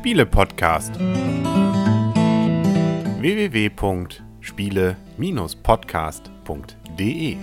Spiele-Podcast. www.spiele-podcast.de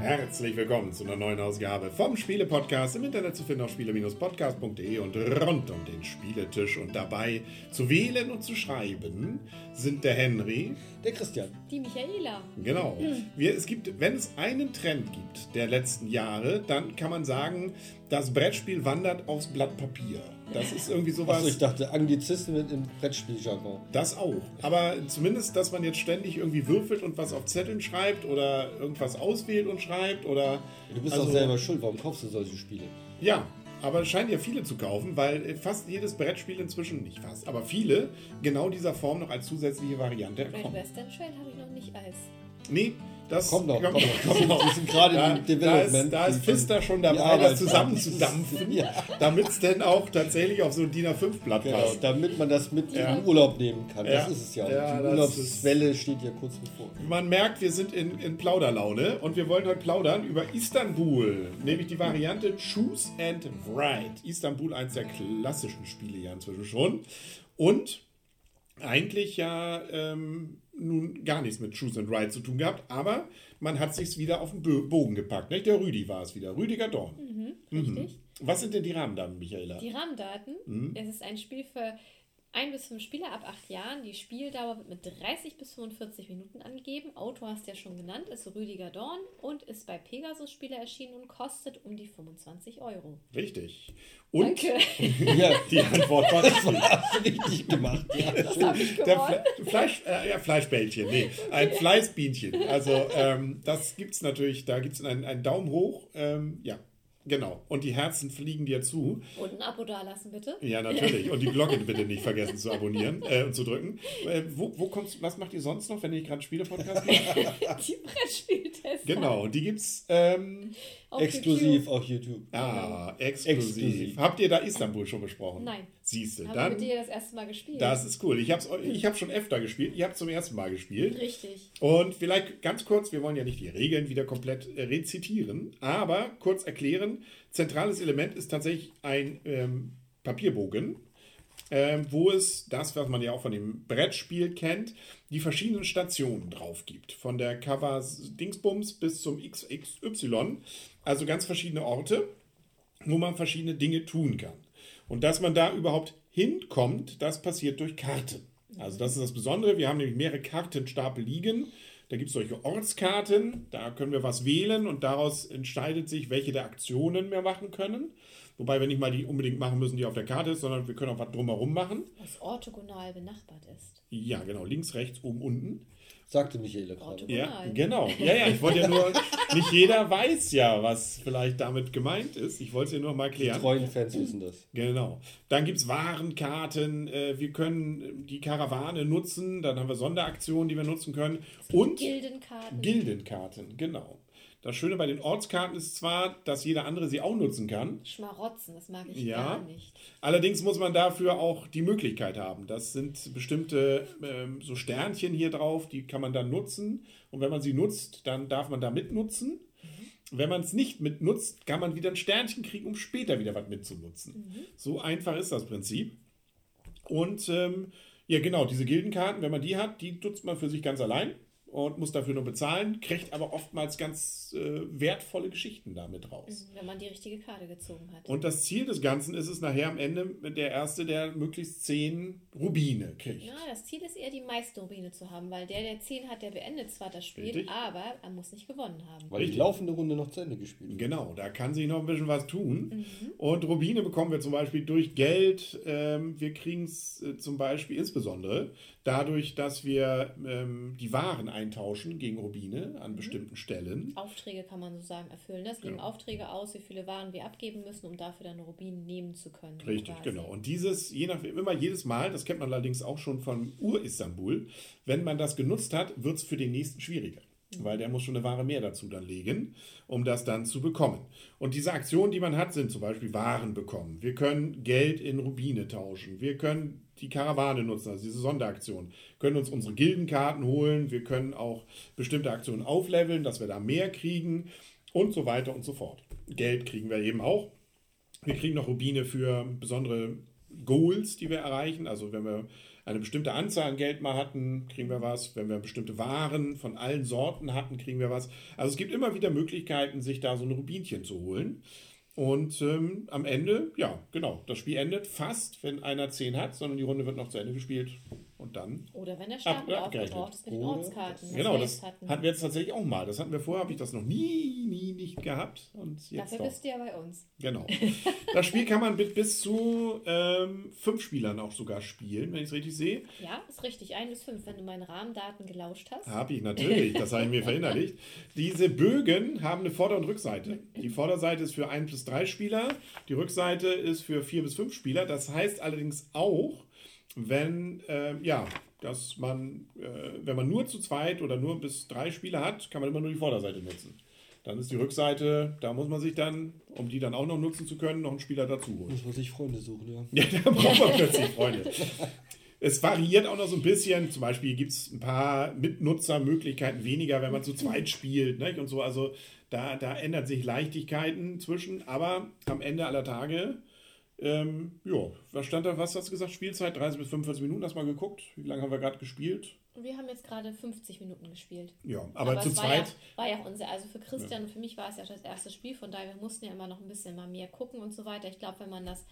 Herzlich willkommen zu einer neuen Ausgabe vom Spiele-Podcast. Im Internet zu finden auf spiele-podcast.de und rund um den Spieletisch. Und dabei zu wählen und zu schreiben sind der Henry. Der Christian. Die Michaela. Genau. Wir, es gibt, wenn es einen Trend gibt der letzten Jahre, dann kann man sagen, das Brettspiel wandert aufs Blatt Papier. Das ist irgendwie sowas. Achso, ich dachte Anglizismen im Brettspieljargon. Das auch. Aber zumindest, dass man jetzt ständig irgendwie würfelt und was auf Zetteln schreibt oder irgendwas auswählt und schreibt oder. Du bist also, doch selber schuld, warum kaufst du solche Spiele? Ja, aber es scheint ja viele zu kaufen, weil fast jedes Brettspiel inzwischen, nicht fast, aber viele genau dieser Form noch als zusätzliche Variante Great kommen. Western Trail habe ich noch nicht als. Nee, das Kommt noch, kommt noch, kommt noch. Wir sind gerade Da, im da ist, Development. da ist Die- Pfister schon dabei, das zusammenzudampfen, Ja. damit es denn auch tatsächlich auf so ein DIN A5-Blatt Genau, passt. damit man das mit Ja. in den Urlaub nehmen kann. Ja. Das ist es ja. Ja, die Urlaubswelle steht ja kurz bevor. Man merkt, wir sind in, in Plauderlaune und wir wollen heute plaudern über Istanbul, nämlich die Variante Choose and Write. Istanbul, eins der klassischen Spiele ja inzwischen schon. Und eigentlich ja ähm, nun gar nichts mit Choose and Write zu tun gehabt, aber man hat sich's wieder auf den Bogen gepackt. Nicht? Der Rüdi war es wieder, Rüdiger Dorn. Richtig. Was sind denn die Rahmendaten, Michaela? Die Rahmendaten. Mhm. Es ist ein Spiel für ein bis fünf Spieler ab acht Jahren. Die Spieldauer wird mit 30 bis 45 Minuten angegeben. Autor hast du ja schon genannt, ist Rüdiger Dorn und ist bei Pegasus Spieler erschienen und kostet um die 25 Euro. Richtig. Und Danke. Ja, die Antwort war du richtig gemacht. Ja. Das ich Der. Fle Fleisch, äh, ja, Fleischbällchen, nee, ein Fleißbienchen. Also ähm, das gibt's natürlich, da gibt es einen, einen Daumen hoch, ähm, ja, genau. Und die Herzen fliegen dir zu. Und ein Abo dalassen, bitte. Ja, natürlich. Und die Glocke bitte nicht vergessen zu abonnieren äh, und zu drücken. Äh, wo, wo kommst, was macht ihr sonst noch, wenn ihr nicht gerade Spiele-Podcast macht? Die Brettspieltests. Genau, die gibt's ähm, Auf Exklusiv YouTube. auf YouTube. ah, exklusiv. Exklusiv. Habt ihr da Istanbul schon besprochen? Nein. Siehst du, dann, mit dir das erste Mal gespielt? das ist cool. Ich habe ich hab schon öfter gespielt, ihr habt zum ersten Mal gespielt. Richtig. Und vielleicht ganz kurz, wir wollen ja nicht die Regeln wieder komplett äh, rezitieren, aber kurz erklären, zentrales Element ist tatsächlich ein ähm, Papierbogen, ähm, wo es das, was man ja auch von dem Brettspiel kennt, die verschiedenen Stationen drauf gibt. Von der Cover Dingsbums bis zum XXY, also ganz verschiedene Orte, wo man verschiedene Dinge tun kann. Und dass man da überhaupt hinkommt, das passiert durch Karten. Also das ist das Besondere. Wir haben nämlich mehrere Kartenstapel liegen. Da gibt es solche Ortskarten, da können wir was wählen und daraus entscheidet sich, welche der Aktionen wir machen können. Wobei wir nicht mal die unbedingt machen müssen, die auf der Karte ist, sondern wir können auch was drumherum machen. Was orthogonal benachbart ist. Ja, genau, links, rechts, oben, unten. Sagte Michaela gerade. Ja, genau. Ja, ja, ich wollte ja nur, nicht jeder weiß ja, was vielleicht damit gemeint ist. Ich wollte es ja nur mal Die klären. treuen Fans wissen das. Genau. Dann gibt es Warenkarten, äh, wir können die Karawane nutzen, dann haben wir Sonderaktionen, die wir nutzen können. Und Gildenkarten. Gildenkarten, genau. Das Schöne bei den Ortskarten ist zwar, dass jeder andere sie auch nutzen kann. Schmarotzen, das mag ich Ja. gar nicht. Allerdings muss man dafür auch die Möglichkeit haben. Das sind bestimmte ähm, so Sternchen hier drauf, die kann man dann nutzen. Und wenn man sie nutzt, dann darf man da mitnutzen. Wenn man es nicht mitnutzt, kann man wieder ein Sternchen kriegen, um später wieder was mitzunutzen. So einfach ist das Prinzip. Und ähm, ja, genau, diese Gildenkarten, wenn man die hat, die nutzt man für sich ganz allein und muss dafür nur bezahlen, kriegt aber oftmals ganz äh, wertvolle Geschichten damit raus. Wenn man die richtige Karte gezogen hat. Und das Ziel des Ganzen ist es nachher am Ende der Erste, der möglichst zehn Rubine kriegt. Ja, das Ziel ist eher, die meisten Rubine zu haben, weil der, der 10 hat, der beendet zwar das Spiel, Richtig. aber er muss nicht gewonnen haben. Weil Richtig. die laufende Runde noch zu Ende gespielt wird. Genau, da kann sich noch ein bisschen was tun. Mhm. Und Rubine bekommen wir zum Beispiel durch Geld. Ähm, wir kriegen es äh, zum Beispiel insbesondere dadurch, dass wir ähm, die Waren eintauschen gegen Rubine an bestimmten Stellen. Aufträge kann man so sagen erfüllen. Das geben Genau. Aufträge aus, wie viele Waren wir abgeben müssen, um dafür dann Rubinen nehmen zu können. Richtig, quasi. genau. Und dieses, je nach, immer jedes Mal, das kennt man allerdings auch schon von Ur-Istanbul, wenn man das genutzt hat, wird es für den nächsten schwieriger. Weil der muss schon eine Ware mehr dazu dann legen, um das dann zu bekommen. Und diese Aktionen, die man hat, sind zum Beispiel Waren bekommen. Wir können Geld in Rubine tauschen. Wir können die Karawane nutzen, also diese Sonderaktion. können uns unsere Gildenkarten holen. Wir können auch bestimmte Aktionen aufleveln, dass wir da mehr kriegen und so weiter und so fort. Geld kriegen wir eben auch. Wir kriegen noch Rubine für besondere Goals, die wir erreichen. Also wenn wir eine bestimmte Anzahl an Geld mal hatten, kriegen wir was. Wenn wir bestimmte Waren von allen Sorten hatten, kriegen wir was. Also es gibt immer wieder Möglichkeiten, sich da so ein Rubinchen zu holen. Und ähm, am Ende, ja, genau, das Spiel endet fast, wenn einer 10 hat, sondern die Runde wird noch zu Ende gespielt. Und dann. Oder wenn der Stapel Ab- aufgebraucht ist mit den Ortskarten. Genau, das hatten. hatten wir jetzt tatsächlich auch mal. Das hatten wir vorher, habe ich das noch nie, nie nicht gehabt. Und jetzt Dafür doch. bist du ja bei uns. Genau. Das Spiel kann man mit bis zu ähm, fünf Spielern auch sogar spielen, wenn ich es richtig sehe. Ja, ist richtig. Ein bis fünf, wenn du meine Rahmendaten gelauscht hast. Habe ich natürlich, das habe ich mir verinnerlicht. Diese Bögen haben eine Vorder- und Rückseite. Die Vorderseite ist für ein bis drei Spieler, die Rückseite ist für vier bis fünf Spieler. Das heißt allerdings auch, wenn, ähm, ja, dass man, äh, wenn man nur zu zweit oder nur bis drei Spieler hat, kann man immer nur die Vorderseite nutzen. Dann ist die Rückseite, da muss man sich dann, um die dann auch noch nutzen zu können, noch einen Spieler dazu holen. Muss man sich Freunde suchen, ja. Ja, da braucht man plötzlich Freunde. Es variiert auch noch so ein bisschen. Zum Beispiel gibt es ein paar Mitnutzermöglichkeiten weniger, wenn man zu zweit spielt. Nicht? Und so, also da, da ändern sich Leichtigkeiten zwischen. Aber am Ende aller Tage, ähm, ja, was stand da, was hast du gesagt? Spielzeit 30 bis 45 Minuten, hast du mal geguckt? Wie lange haben wir gerade gespielt? Wir haben jetzt gerade 50 Minuten gespielt. Ja, aber, zu es war zweit. Ja, war ja auch unser, also für Christian und für mich war es ja das erste Spiel, von daher wir mussten ja immer noch ein bisschen mal mehr gucken und so weiter. Ich glaube, wenn man das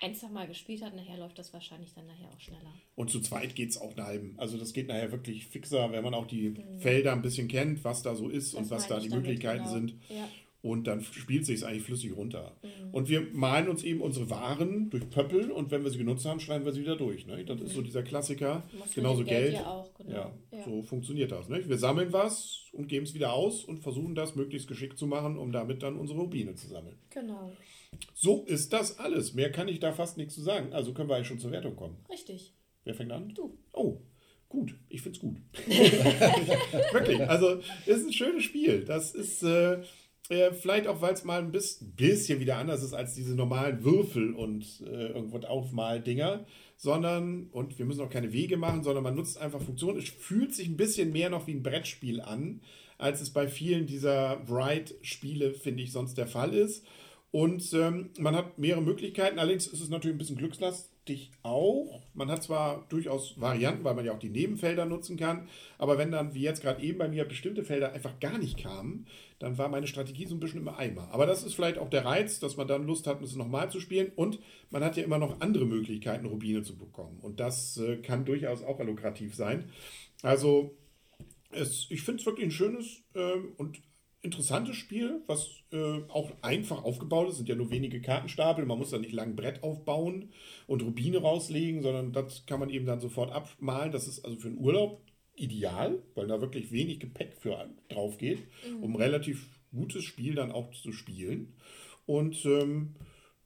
ein, zwei Mal gespielt hat, nachher läuft das wahrscheinlich dann nachher auch schneller. Und zu zweit geht es auch einen halben. Also das geht nachher wirklich fixer, wenn man auch die Felder ein bisschen kennt, was da so ist und Mhm. Das was da die Möglichkeiten genau. sind. Ja. Und dann spielt sich eigentlich flüssig runter. Mhm. Und wir malen uns eben unsere Waren durch Pöppel und wenn wir sie genutzt haben, schreiben wir sie wieder durch. Ne? Das ist so dieser Klassiker. Muss Genauso Geld Geld. ja auch, genau. Ja, Ja. so funktioniert das. Ne? Wir sammeln was und geben es wieder aus und versuchen das möglichst geschickt zu machen, um damit dann unsere Rubine zu sammeln. Genau, So ist das alles. Mehr kann ich da fast nichts zu sagen. Also können wir eigentlich schon zur Wertung kommen. richtig. Wer fängt an? Du. Oh, gut. Ich finde es gut. Wirklich. Also, es ist ein schönes Spiel. Das ist äh, äh, vielleicht auch, weil es mal ein bis, bisschen wieder anders ist als diese normalen Würfel und äh, irgendwo Aufmal-Dinger. Sondern, und wir müssen auch keine Wege machen, sondern man nutzt einfach Funktionen. Es fühlt sich ein bisschen mehr noch wie ein Brettspiel an, als es bei vielen dieser Bright-Spiele, finde ich, sonst der Fall ist. Und ähm, man hat mehrere Möglichkeiten. Allerdings ist es natürlich ein bisschen glückslastig auch. Man hat zwar durchaus Varianten, weil man ja auch die Nebenfelder nutzen kann. Aber wenn dann, wie jetzt gerade eben bei mir, bestimmte Felder einfach gar nicht kamen, dann war meine Strategie so ein bisschen im Eimer. Aber das ist vielleicht auch der Reiz, dass man dann Lust hat, es nochmal zu spielen. Und man hat ja immer noch andere Möglichkeiten, Rubine zu bekommen. Und das äh, kann durchaus auch lukrativ sein. Also es, ich finde es wirklich ein schönes ähm, und interessantes Spiel, was äh, auch einfach aufgebaut ist. Es sind ja nur wenige Kartenstapel. Man muss da nicht lang Brett aufbauen und Rubine rauslegen, sondern das kann man eben dann sofort abmalen. Das ist also für einen Urlaub ideal, weil da wirklich wenig Gepäck für drauf geht, um ein relativ gutes Spiel dann auch zu spielen. Und ähm,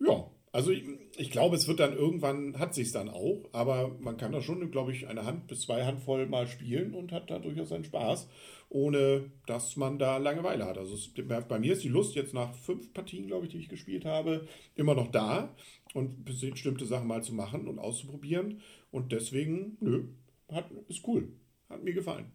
ja, also ich, ich glaube, es wird dann irgendwann, hat sich dann auch, aber man kann da schon, glaube ich, eine Hand bis zwei Handvoll mal spielen und hat da durchaus seinen Spaß, ohne dass man da Langeweile hat. Also es, bei mir ist die Lust jetzt nach fünf Partien, glaube ich, die ich gespielt habe, immer noch da und bestimmte Sachen mal zu machen und auszuprobieren. Und deswegen, nö, hat, ist cool. Hat mir gefallen.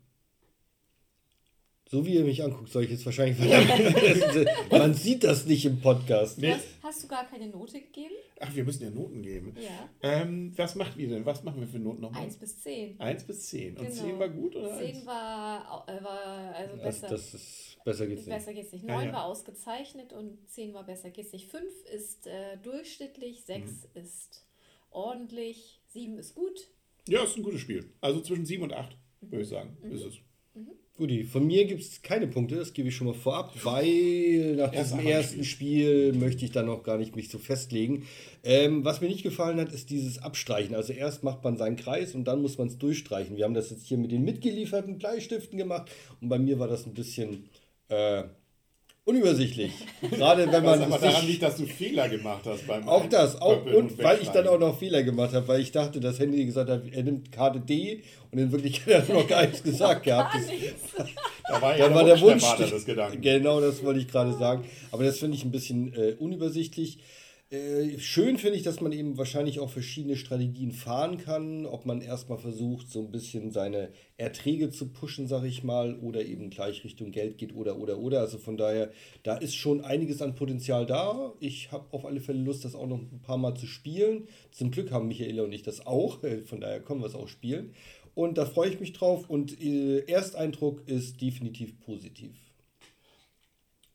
So wie ihr mich anguckt, soll ich jetzt wahrscheinlich. Man sieht das nicht im Podcast. Nee. Hast, hast du gar keine Note gegeben? Ach, wir müssen ja Noten geben. Ja. Ähm, was macht ihr denn? Was machen wir für Noten nochmal? 1 bis 10. 1 bis 10. Und Genau. 10 war gut oder? 10 eins? war, äh, war also Das, besser. das ist, besser geht's nicht. Besser geht's nicht. Ja, 9 ja. war ausgezeichnet und 10 war besser geht's nicht. 5 ist äh, durchschnittlich, 6 Mhm. ist ordentlich, 7 ist gut. Ja, ist ein gutes Spiel. Also zwischen 7 und 8, würde ich sagen, ist es. Guti, von mir gibt es keine Punkte, das gebe ich schon mal vorab, weil nach Erst diesem ersten Spiel möchte ich dann noch gar nicht mich so festlegen. Ähm, was mir nicht gefallen hat, ist dieses Abstreichen. Also erst macht man seinen Kreis und dann muss man es durchstreichen. Wir haben das jetzt hier mit den mitgelieferten Bleistiften gemacht und bei mir war das ein bisschen äh, unübersichtlich. Gerade wenn Was man aber es daran nicht- liegt, dass du Fehler gemacht hast beim Auch das, auch, Einpöppeln und weil ich dann auch noch Fehler gemacht habe, weil ich dachte, dass Henry gesagt hat, er nimmt Karte D und in Wirklichkeit hat er noch gar nichts gesagt gehabt. Das, Da war ja da war der Wunsch. Vater des Gedanken. Genau, das wollte ich gerade sagen. Aber das finde ich ein bisschen äh, unübersichtlich. Äh, schön finde ich, dass man eben wahrscheinlich auch verschiedene Strategien fahren kann. Ob man erstmal versucht, so ein bisschen seine Erträge zu pushen, sag ich mal, oder eben gleich Richtung Geld geht oder, oder, oder. Also von daher, da ist schon einiges an Potenzial da. Ich habe auf alle Fälle Lust, das auch noch ein paar Mal zu spielen. Zum Glück haben Michaela und ich das auch. Von daher können wir es auch spielen. Und da freue ich mich drauf. Und äh, Ersteindruck ist definitiv positiv.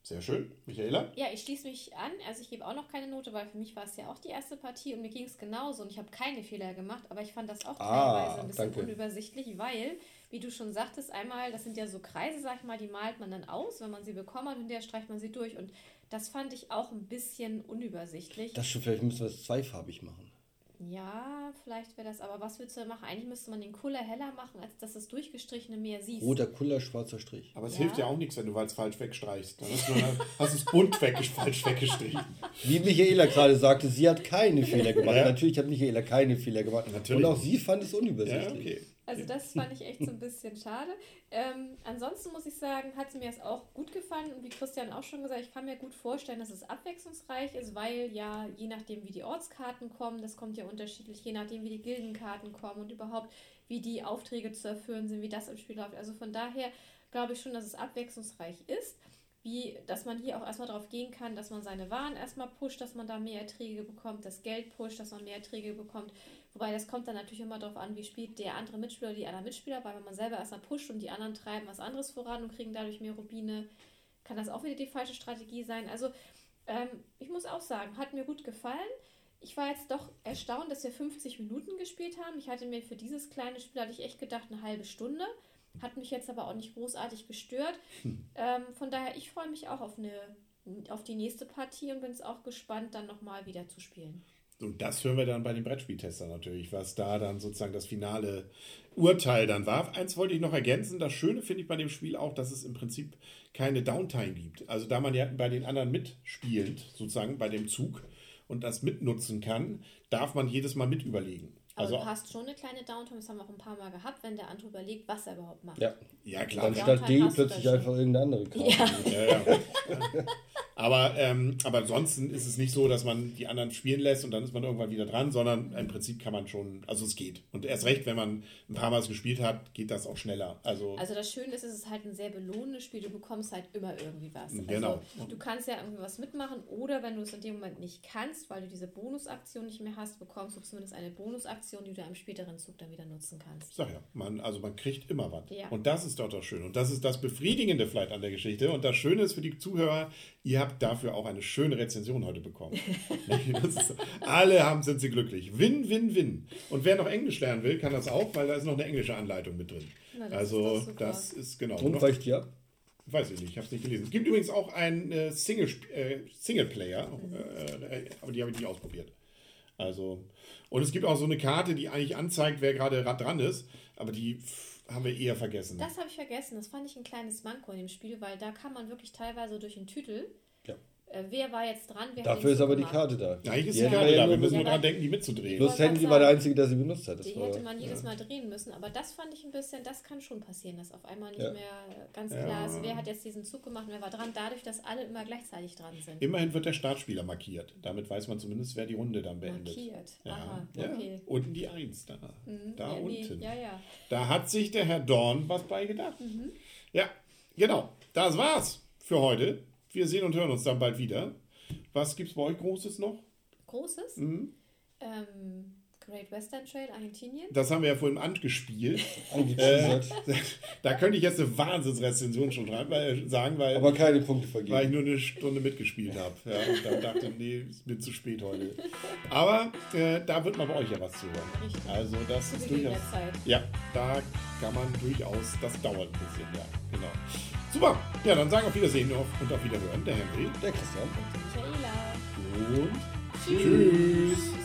Sehr schön. Michaela? Ja, ich schließe mich an. Also ich gebe auch noch keine Note, weil für mich war es ja auch die erste Partie und mir ging es genauso und ich habe keine Fehler gemacht, aber ich fand das auch Ah, teilweise ein bisschen danke. unübersichtlich, weil, wie du schon sagtest, einmal, das sind ja so Kreise, sag ich mal, die malt man dann aus, wenn man sie bekommen hat und der streicht man sie durch und das fand ich auch ein bisschen unübersichtlich. Das schon, vielleicht müssen wir es zweifarbig machen. Ja, vielleicht wäre das, aber was würdest du da machen? Eigentlich müsste man den Kuller heller machen, als dass das durchgestrichene mehr siehst. Roter Kuller, schwarzer Strich. Aber es Ja. hilft ja auch nichts, wenn du es falsch wegstreichst. Dann hast du, hast es bunt weg, falsch weggestrichen. Wie Michaela gerade sagte, sie hat keine Fehler gemacht. Ja. Natürlich hat Michaela keine Fehler gemacht. Natürlich Und auch sie fand es Ja, unübersichtlich. okay. Also das fand ich echt so ein bisschen schade. Ähm, ansonsten muss ich sagen, hat mir es auch gut gefallen und wie Christian auch schon gesagt, ich kann mir gut vorstellen, dass es abwechslungsreich ist, weil ja je nachdem wie die Ortskarten kommen, das kommt ja unterschiedlich, je nachdem wie die Gildenkarten kommen und überhaupt wie die Aufträge zu erfüllen sind, wie das im Spiel läuft. Also von daher glaube ich schon, dass es abwechslungsreich ist. Wie, dass man hier auch erstmal darauf gehen kann, dass man seine Waren erstmal pusht, dass man da mehr Erträge bekommt, das Geld pusht, dass man mehr Erträge bekommt. Wobei das kommt dann natürlich immer darauf an, wie spielt der andere Mitspieler oder die anderen Mitspieler, weil wenn man selber erstmal pusht und die anderen treiben was anderes voran und kriegen dadurch mehr Rubine, kann das auch wieder die falsche Strategie sein. Also ähm, ich muss auch sagen, hat mir gut gefallen. Ich war jetzt doch erstaunt, dass wir 50 Minuten gespielt haben. Ich hatte mir für dieses kleine Spiel, hatte ich echt gedacht, eine halbe Stunde. Hat mich jetzt aber auch nicht großartig gestört. Ähm, von daher, ich freue mich auch auf, eine, auf die nächste Partie und bin es auch gespannt, dann nochmal wieder zu spielen. Und das hören wir dann bei den Brettspieltestern natürlich, was da dann sozusagen das finale Urteil dann war. Eins wollte ich noch ergänzen. Das Schöne finde ich bei dem Spiel auch, dass es im Prinzip keine Downtime gibt. Also da man ja bei den anderen mitspielt, sozusagen bei dem Zug und das mitnutzen kann, darf man jedes Mal mit überlegen. Aber Also du hast schon eine kleine Downtime, das haben wir auch ein paar Mal gehabt, wenn der andere überlegt, was er überhaupt macht. Ja. ja klar. Dann Ja. statt D plötzlich einfach irgendeine andere Karte. Ja. Ja, ja. Aber, ähm, aber ansonsten ist es nicht so, dass man die anderen spielen lässt und dann ist man irgendwann wieder dran, sondern im Prinzip kann man schon, also es geht. Und erst recht, wenn man ein paar Mal es gespielt hat, geht das auch schneller. Also, Also das Schöne ist, es ist halt ein sehr belohnendes Spiel. Du bekommst halt immer irgendwie was. Genau. Also du kannst ja irgendwie was mitmachen oder wenn du es in dem Moment nicht kannst, weil du diese Bonusaktion nicht mehr hast, bekommst du zumindest eine Bonusaktion, die du am späteren Zug dann wieder nutzen kannst. sag ja, man, also man kriegt immer was. Ja. Und das ist doch das Schöne. Und das ist das Befriedigende vielleicht an der Geschichte. Und das Schöne ist für die Zuhörer, ihr habt dafür auch eine schöne Rezension heute bekommen. ist, alle haben, sind sie glücklich. Win, win, win. Und wer noch Englisch lernen will, kann das auch, weil da ist noch eine englische Anleitung mit drin. Na, das also ist das ist genau. Und die ab? Weiß ich nicht, ich habe es nicht gelesen. Es gibt übrigens auch einen äh, Single, äh, Singleplayer, äh, aber die habe ich nicht ausprobiert. Also, und es gibt auch so eine Karte, die eigentlich anzeigt, wer gerade ra- dran ist, aber die pff, haben wir eher vergessen. Das habe ich vergessen. Das fand ich ein kleines Manko in dem Spiel, weil da kann man wirklich teilweise durch den Titel, Ja. äh, wer war jetzt dran, Dafür ist aber die Zug Karte da. Eigentlich ist die Karte ja da, wir nur- müssen nur Ja, dran denken, die mitzudrehen. Plus wollte Handy war der einzige, der sie benutzt hat. Das Die war, hätte man jedes ja. Mal drehen müssen, aber das fand ich ein bisschen, das kann schon passieren, dass auf einmal nicht Ja. mehr ganz Ja. klar ist, wer hat jetzt diesen Zug gemacht und wer war dran, dadurch, dass alle immer gleichzeitig dran sind. Immerhin wird der Startspieler markiert. Damit weiß man zumindest, wer die Runde dann beendet. Markiert. Ja. Aha, ja. okay. Unten die Eins da. Mhm. Da ja, nee, unten. ja, ja. Da hat sich der Herr Dorn was bei gedacht. Mhm. Ja, genau. Das war's für heute. Wir sehen und hören uns dann bald wieder. Was gibt's bei euch Großes noch? Großes? Mhm. Ähm, Great Western Trail, Argentinien. Das haben wir ja vorhin angespielt. Angeteasert. Da könnte ich jetzt eine Wahnsinnsrezension schon rein, weil, sagen, weil, aber keine Punkte weil ich vergeben. nur eine Stunde mitgespielt habe. Ja, und dann dachte nee, ist mir zu spät heute. Aber äh, da wird man bei euch ja was zu hören. Richtig. Also das Zu ist durchaus. Ja, da kann man durchaus, das dauert ein bisschen, ja, genau. Super, ja, dann sagen wir auf Wiedersehen auf, und auf Wiederhören, der Henry. Der Christian. Und Michaela. Und tschüss.